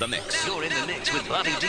The Mix. You're in the mix with Bobby D.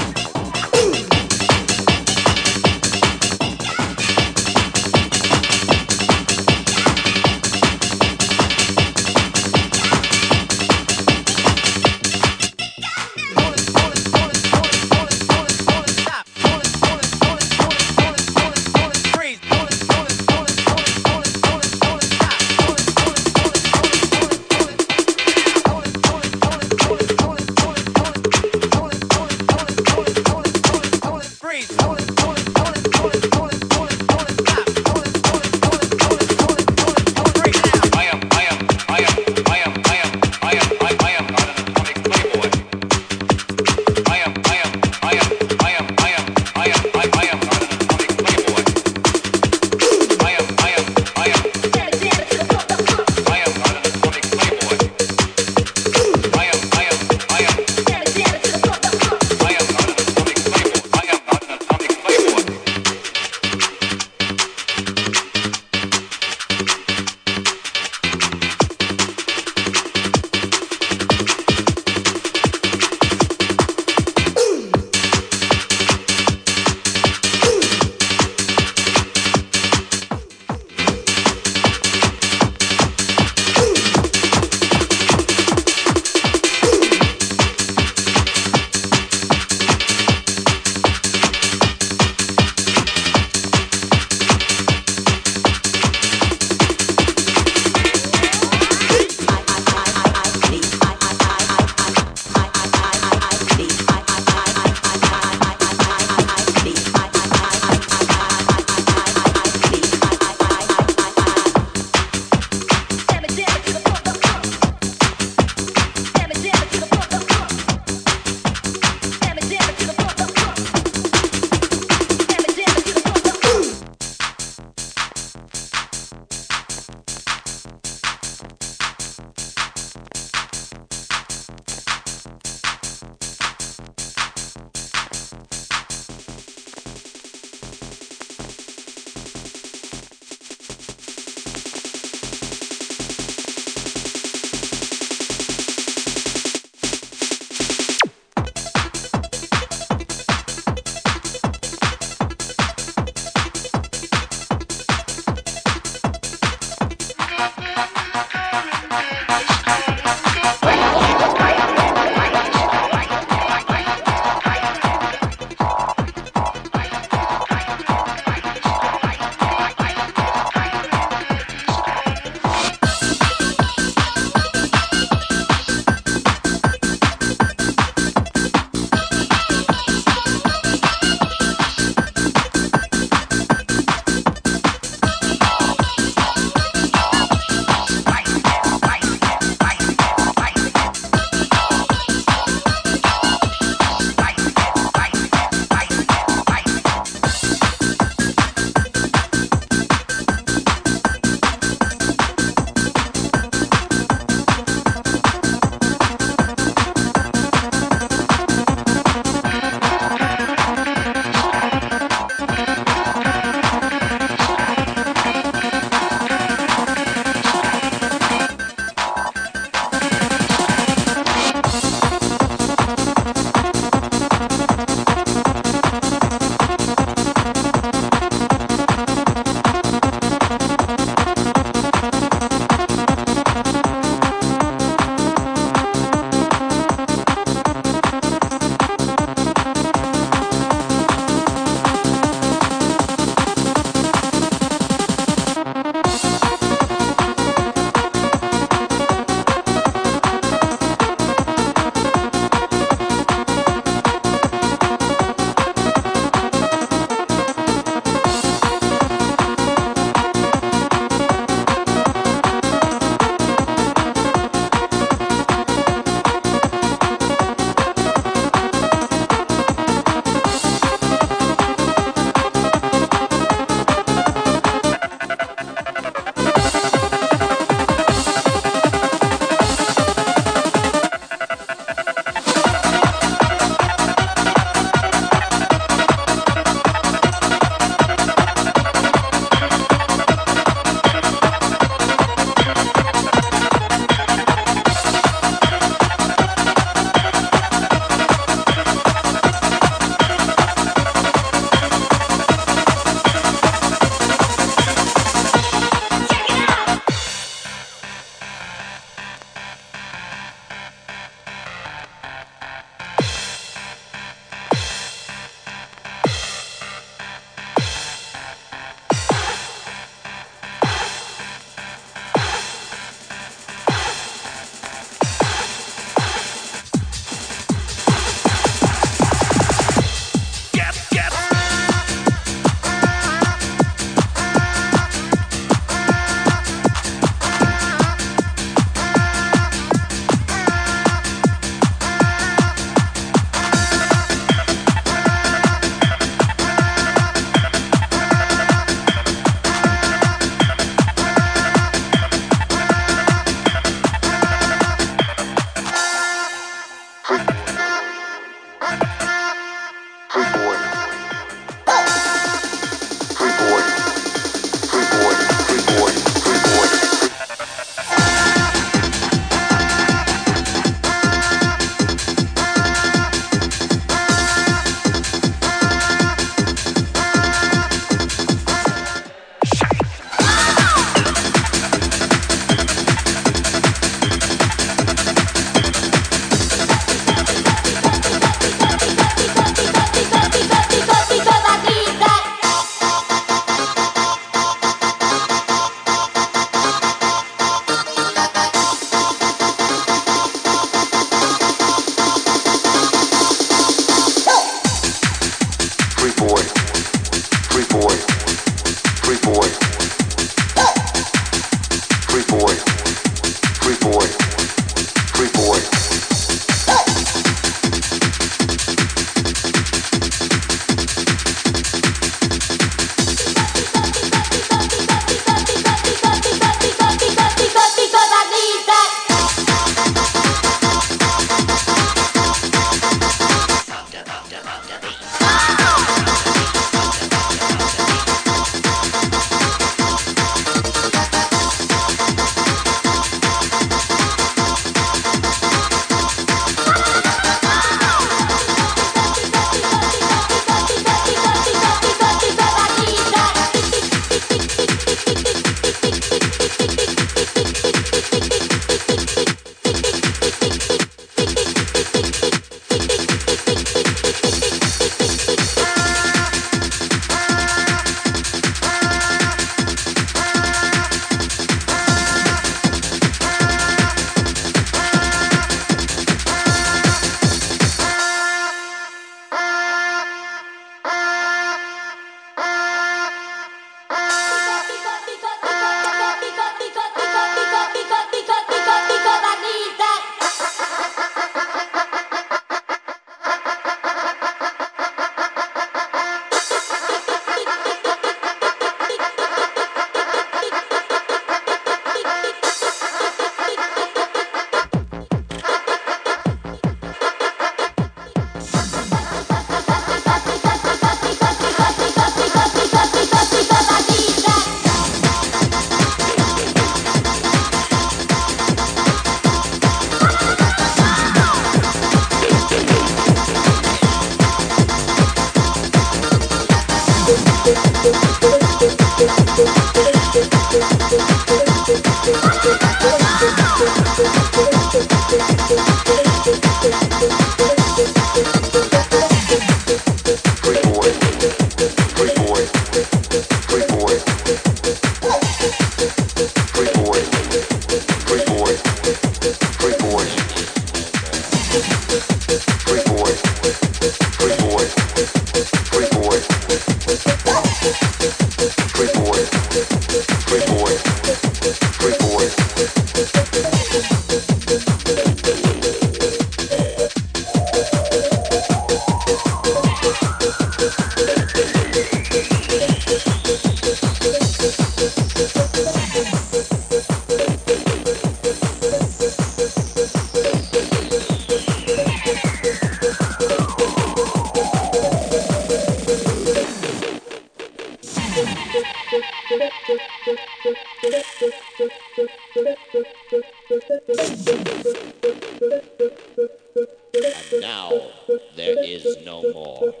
Thank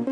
you.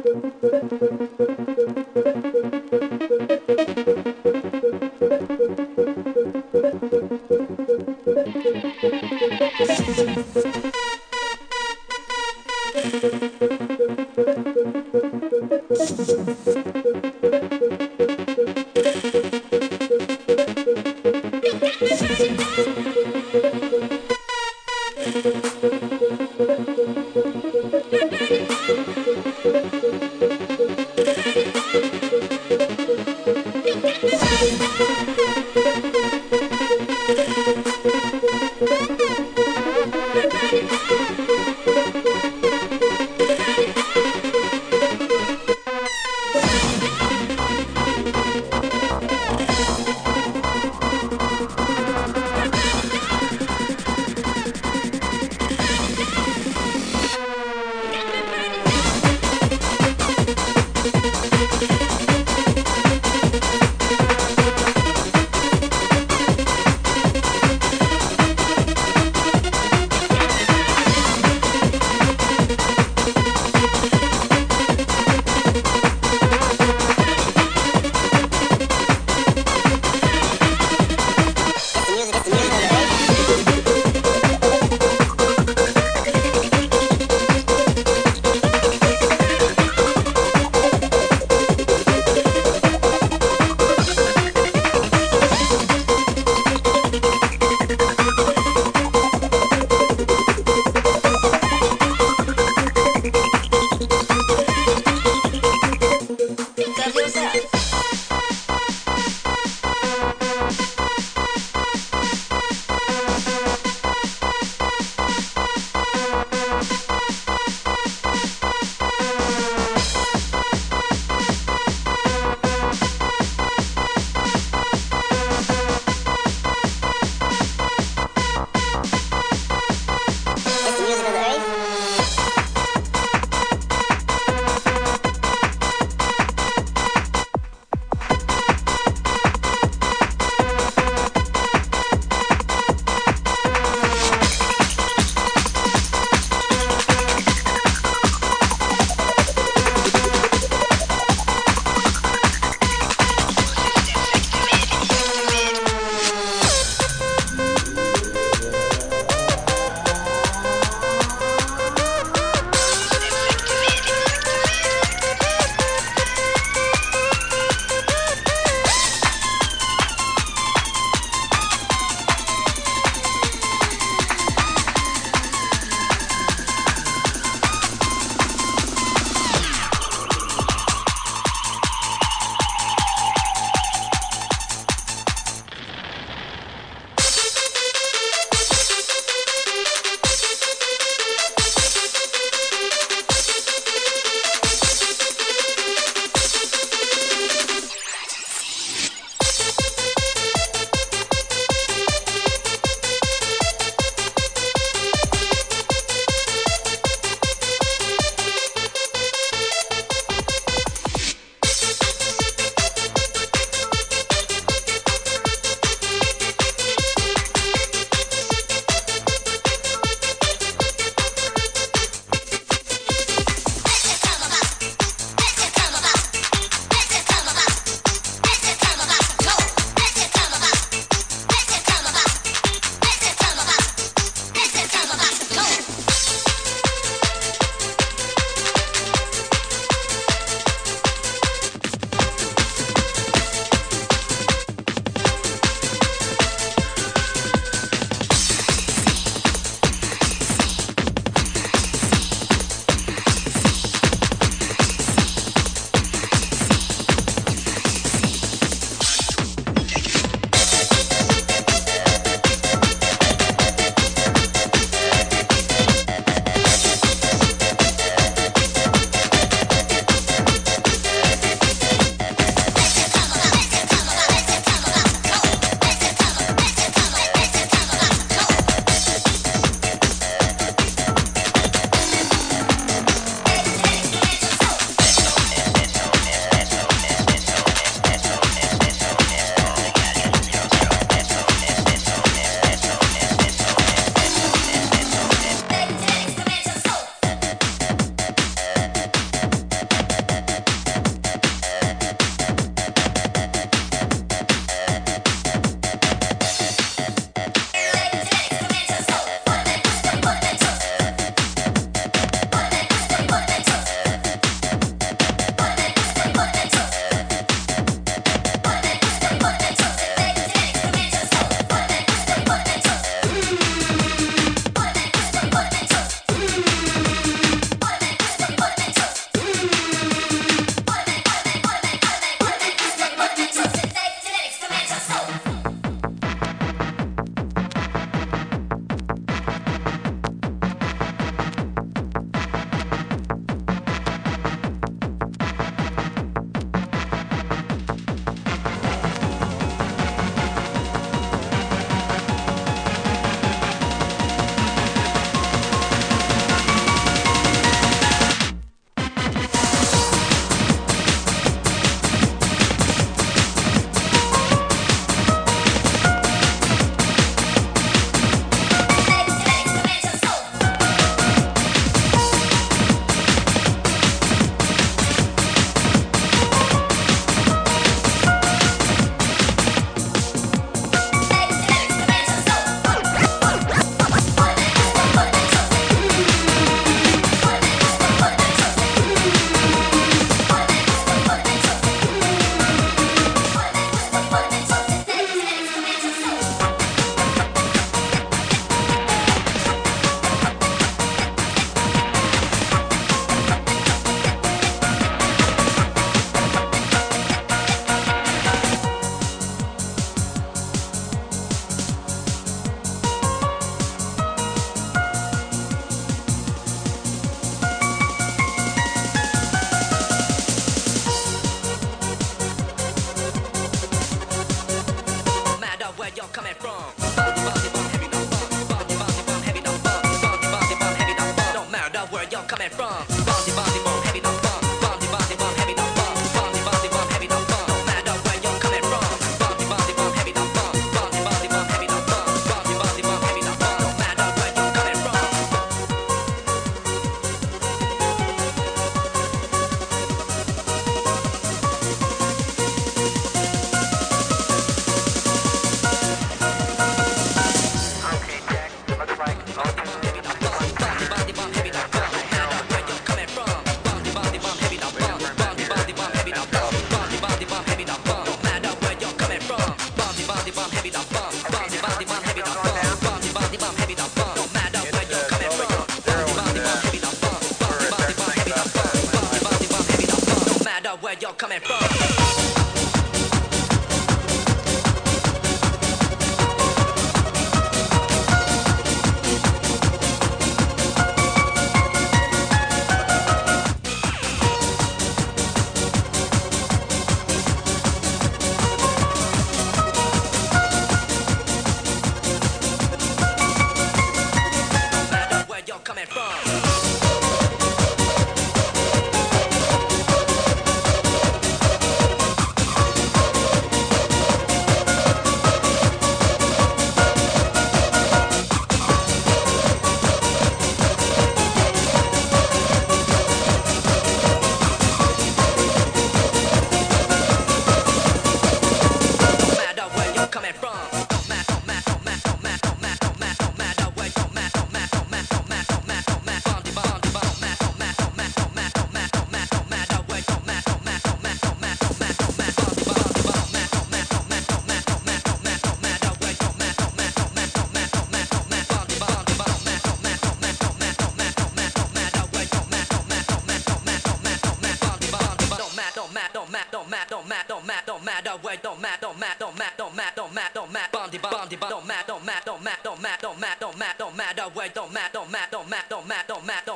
don't matter, don't matter, don't matter, don't matter, wait, don't matter, don't matter, don't matter, don't matter, don't matter, don't matter, bundy, bundy, don't matter, don't matter, don't matter, don't matter, don't matter, don't matter, wait, don't matter, don't matter, don't matter, don't matter, don't matter.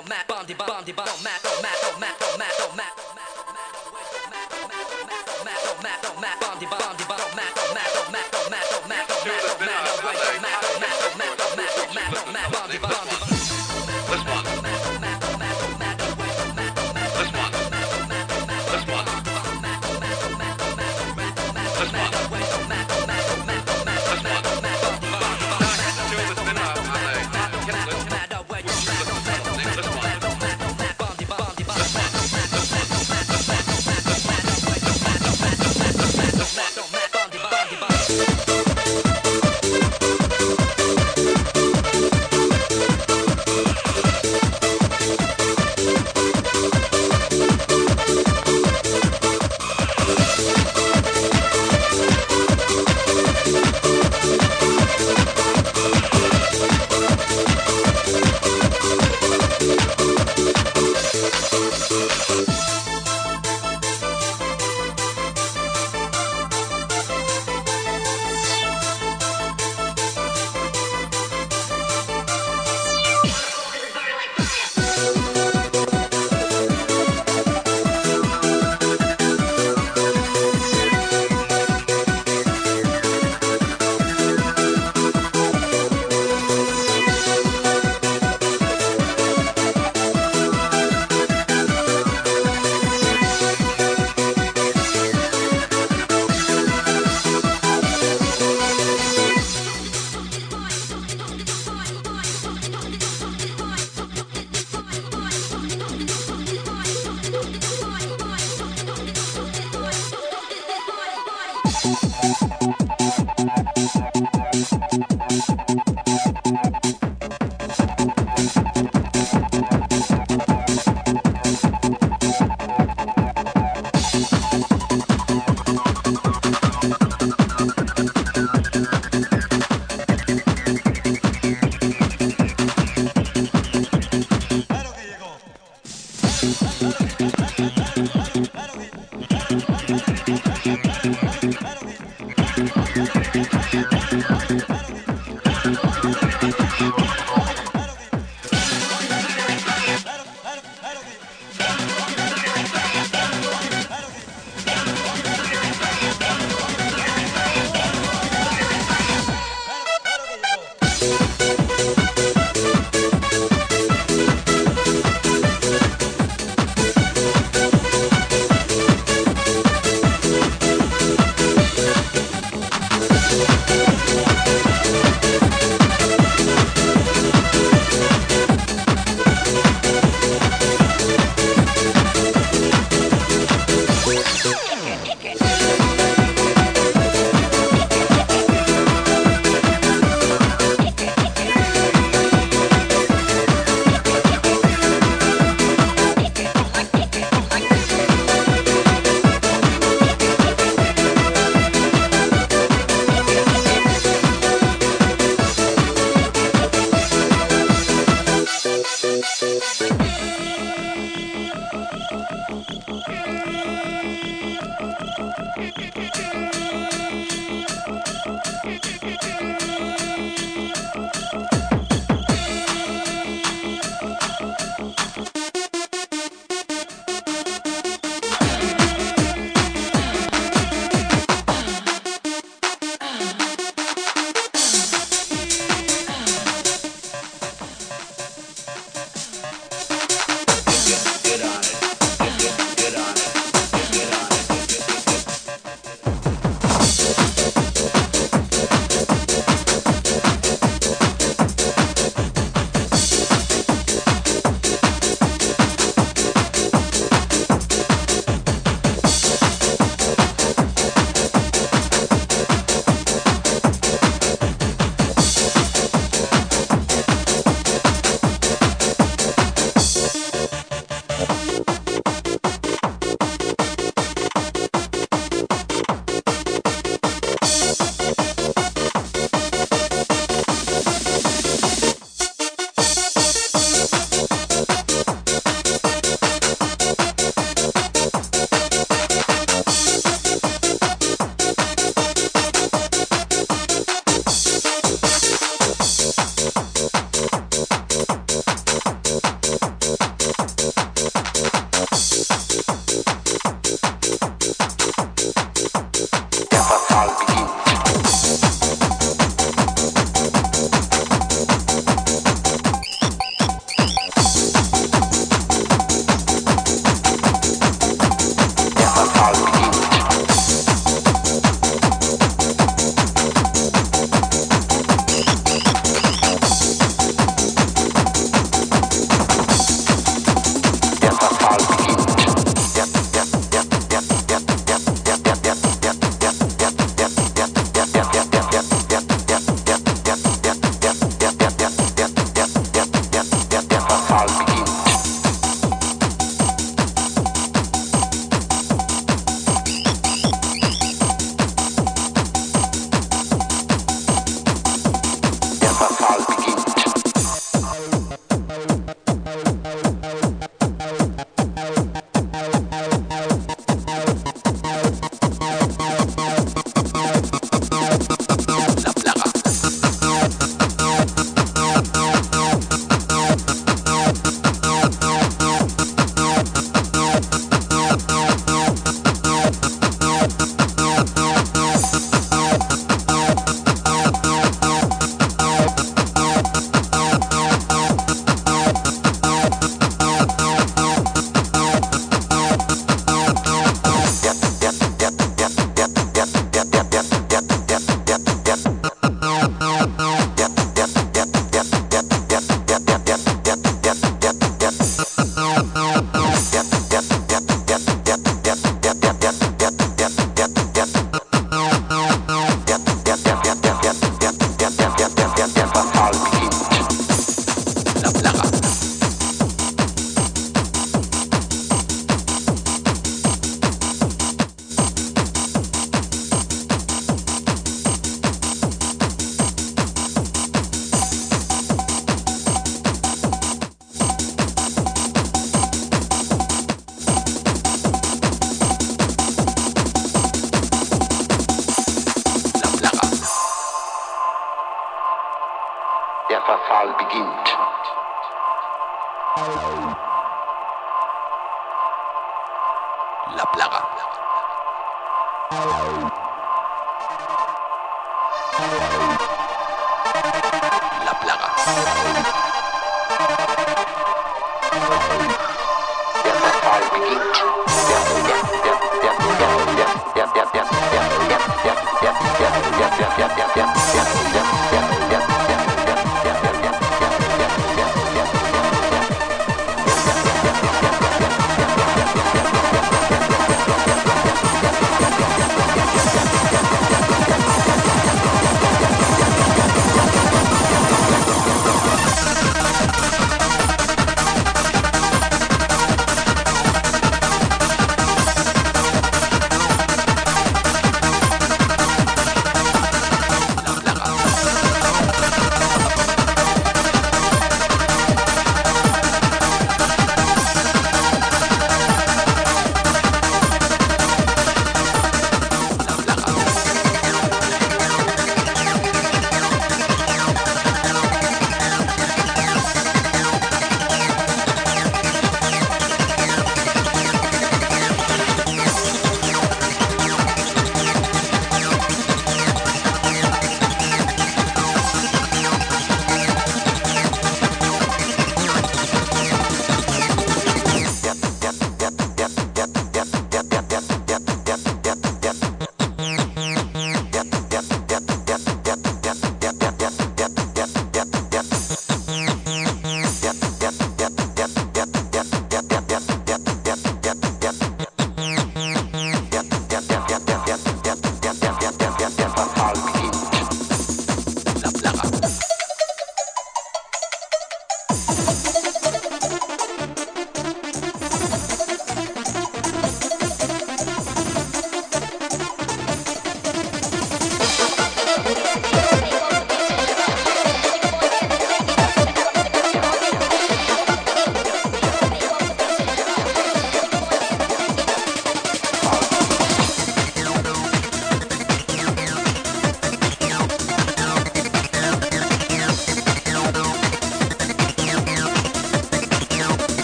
Karl beginnt,